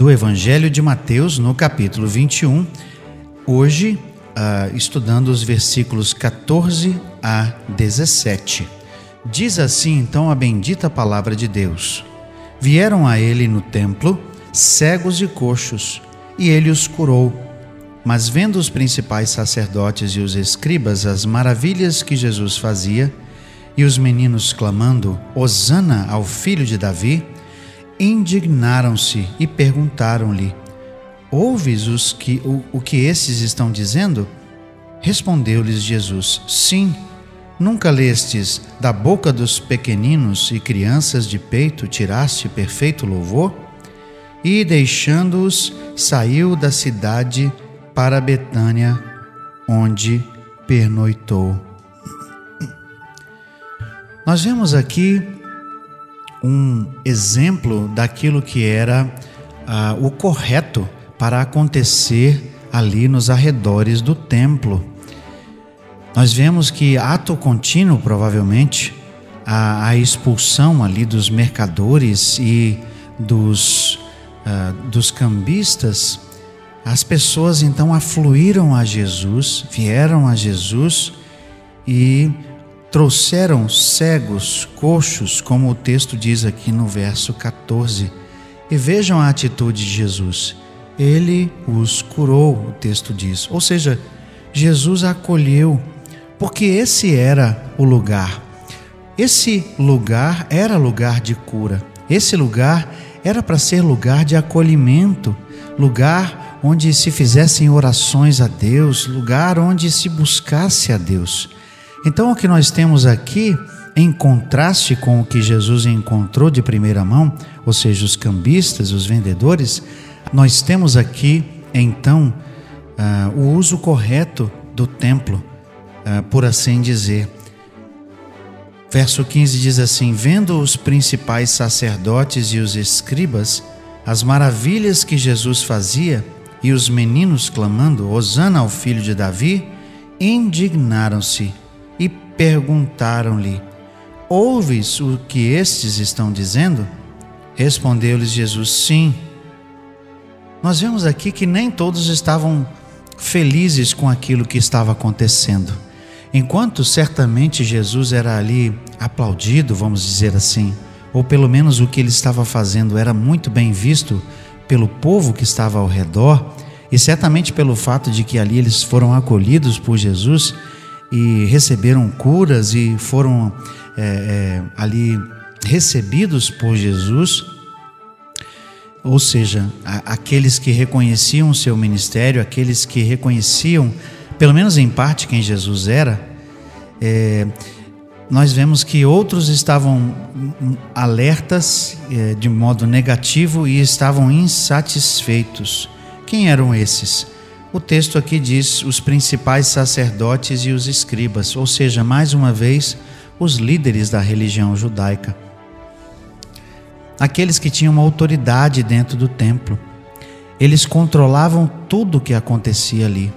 do Evangelho de Mateus, no capítulo 21, hoje uh, estudando os versículos 14 a 17. Diz assim então a bendita palavra de Deus: Vieram a ele no templo cegos e coxos, e ele os curou. Mas vendo os principais sacerdotes e os escribas as maravilhas que Jesus fazia, e os meninos clamando: Hosana ao filho de Davi, indignaram-se e perguntaram-lhe: Ouves os que, o, o que esses estão dizendo? Respondeu-lhes Jesus: Sim. Nunca lestes da boca dos pequeninos e crianças de peito tiraste perfeito louvor? E deixando-os, saiu da cidade para Betânia, onde pernoitou. Nós vemos aqui um exemplo daquilo que era ah, o correto para acontecer ali nos arredores do templo. Nós vemos que ato contínuo, provavelmente, a, a expulsão ali dos mercadores e dos, ah, dos cambistas, as pessoas então afluíram a Jesus, vieram a Jesus e trouxeram cegos, coxos, como o texto diz aqui no verso 14. E vejam a atitude de Jesus. Ele os curou, o texto diz. Ou seja, Jesus acolheu, porque esse era o lugar. Esse lugar era lugar de cura. Esse lugar era para ser lugar de acolhimento, lugar onde se fizessem orações a Deus, lugar onde se buscasse a Deus. Então, o que nós temos aqui, em contraste com o que Jesus encontrou de primeira mão, ou seja, os cambistas, os vendedores, nós temos aqui, então, uh, o uso correto do templo, uh, por assim dizer. Verso 15 diz assim: Vendo os principais sacerdotes e os escribas as maravilhas que Jesus fazia, e os meninos clamando: Hosana ao filho de Davi, indignaram-se perguntaram-lhe: Ouves o que estes estão dizendo? Respondeu-lhes Jesus: Sim. Nós vemos aqui que nem todos estavam felizes com aquilo que estava acontecendo. Enquanto certamente Jesus era ali aplaudido, vamos dizer assim, ou pelo menos o que ele estava fazendo era muito bem visto pelo povo que estava ao redor, e certamente pelo fato de que ali eles foram acolhidos por Jesus, e receberam curas e foram é, é, ali recebidos por Jesus, ou seja, a, aqueles que reconheciam o seu ministério, aqueles que reconheciam, pelo menos em parte, quem Jesus era, é, nós vemos que outros estavam alertas é, de modo negativo e estavam insatisfeitos. Quem eram esses? O texto aqui diz os principais sacerdotes e os escribas, ou seja, mais uma vez, os líderes da religião judaica. Aqueles que tinham uma autoridade dentro do templo. Eles controlavam tudo o que acontecia ali.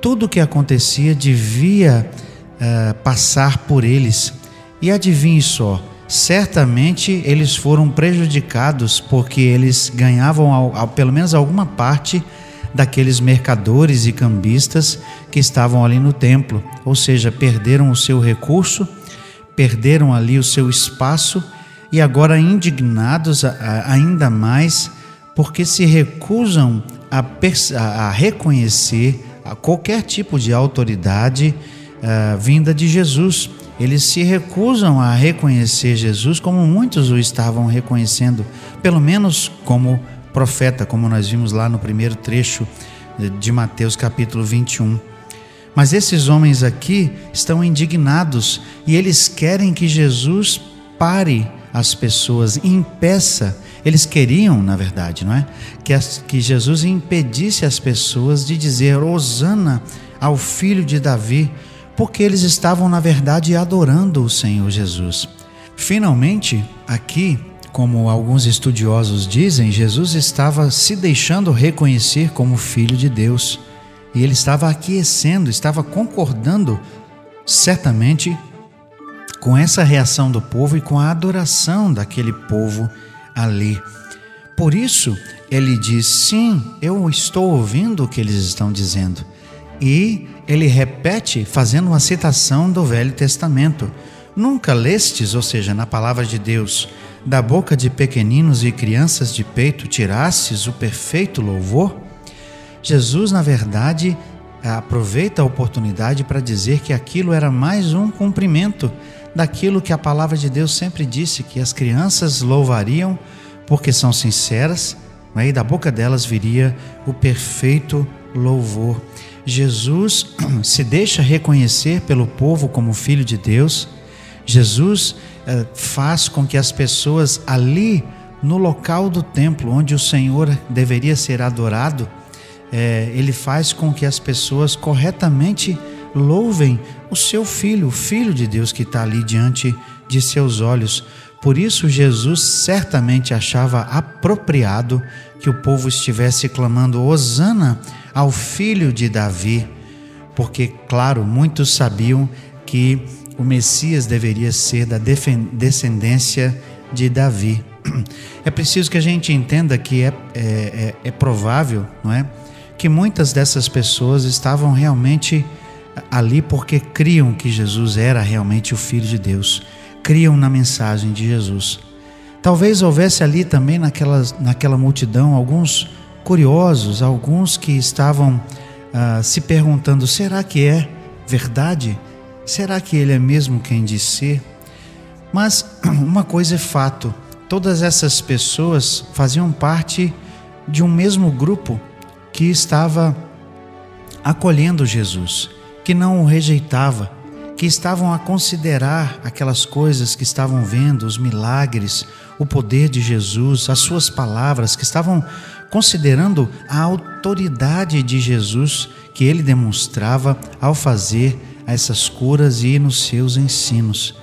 Tudo o que acontecia devia uh, passar por eles. E adivinhe só, certamente eles foram prejudicados porque eles ganhavam ao, ao, pelo menos alguma parte daqueles mercadores e cambistas que estavam ali no templo, ou seja, perderam o seu recurso, perderam ali o seu espaço e agora indignados ainda mais porque se recusam a, a reconhecer qualquer tipo de autoridade uh, vinda de Jesus. Eles se recusam a reconhecer Jesus como muitos o estavam reconhecendo, pelo menos como profeta, como nós vimos lá no primeiro trecho de Mateus capítulo 21. Mas esses homens aqui estão indignados e eles querem que Jesus pare as pessoas, impeça Eles queriam, na verdade, não é? Que, as, que Jesus impedisse as pessoas de dizer Hosana ao filho de Davi, porque eles estavam, na verdade, adorando o Senhor Jesus. Finalmente, aqui, como alguns estudiosos dizem, Jesus estava se deixando reconhecer como filho de Deus. E ele estava aquecendo, estava concordando, certamente, com essa reação do povo e com a adoração daquele povo ali. Por isso, ele diz: Sim, eu estou ouvindo o que eles estão dizendo. E ele repete, fazendo uma citação do Velho Testamento. Nunca lestes, ou seja, na palavra de Deus, da boca de pequeninos e crianças de peito tirastes o perfeito louvor? Jesus, na verdade, aproveita a oportunidade para dizer que aquilo era mais um cumprimento daquilo que a palavra de Deus sempre disse, que as crianças louvariam porque são sinceras, né? e da boca delas viria o perfeito louvor. Jesus se deixa reconhecer pelo povo como filho de Deus. Jesus faz com que as pessoas ali no local do templo onde o Senhor deveria ser adorado, eh, ele faz com que as pessoas corretamente louvem o seu filho, o filho de Deus que está ali diante de seus olhos. Por isso, Jesus certamente achava apropriado que o povo estivesse clamando Hosana ao filho de Davi, porque, claro, muitos sabiam que o Messias deveria ser da descendência de Davi. É preciso que a gente entenda que é, é, é, é provável, não é? Que muitas dessas pessoas estavam realmente ali porque criam que Jesus era realmente o Filho de Deus, criam na mensagem de Jesus. Talvez houvesse ali também naquela, naquela multidão alguns curiosos, alguns que estavam ah, se perguntando: será que é verdade? Será que ele é mesmo quem diz ser? Mas uma coisa é fato: todas essas pessoas faziam parte de um mesmo grupo que estava acolhendo Jesus que não o rejeitava, que estavam a considerar aquelas coisas que estavam vendo, os milagres, o poder de Jesus, as suas palavras, que estavam considerando a autoridade de Jesus que ele demonstrava ao fazer essas curas e nos seus ensinos.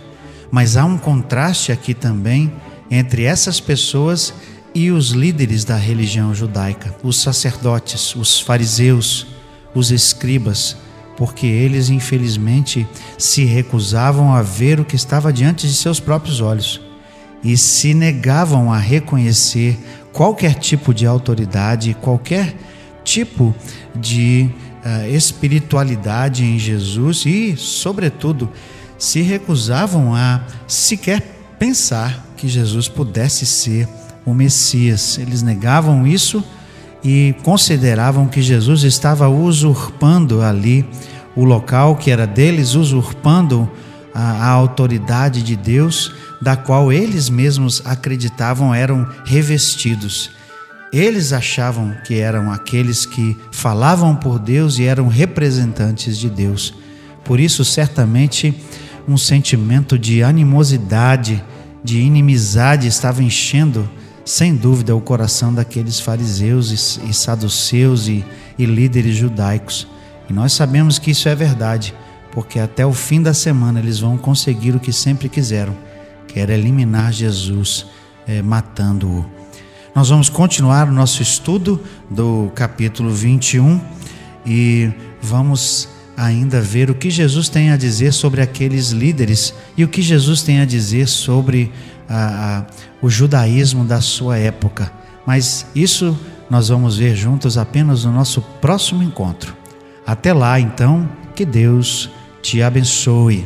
Mas há um contraste aqui também entre essas pessoas e os líderes da religião judaica, os sacerdotes, os fariseus, os escribas, porque eles, infelizmente, se recusavam a ver o que estava diante de seus próprios olhos e se negavam a reconhecer qualquer tipo de autoridade, qualquer tipo de espiritualidade em Jesus e, sobretudo, se recusavam a sequer pensar que Jesus pudesse ser o Messias. Eles negavam isso e consideravam que Jesus estava usurpando ali o local que era deles, usurpando a, a, autoridade de Deus, da qual eles mesmos acreditavam eram revestidos. Eles achavam que eram aqueles que falavam por Deus e eram representantes de Deus. Por isso, certamente, um sentimento de animosidade, de inimizade estava enchendo sem dúvida, o coração daqueles fariseus e, saduceus e, e líderes judaicos. E nós sabemos que isso é verdade, porque até o fim da semana eles vão conseguir o que sempre quiseram, que era eliminar Jesus, é, matando-o. Nós vamos continuar o nosso estudo do capítulo 21 e vamos ainda ver o que Jesus tem a dizer sobre aqueles líderes e o que Jesus tem a dizer sobre a, a, o judaísmo da sua época. Mas isso nós vamos ver juntos apenas no nosso próximo encontro. Até lá, então, que Deus te abençoe.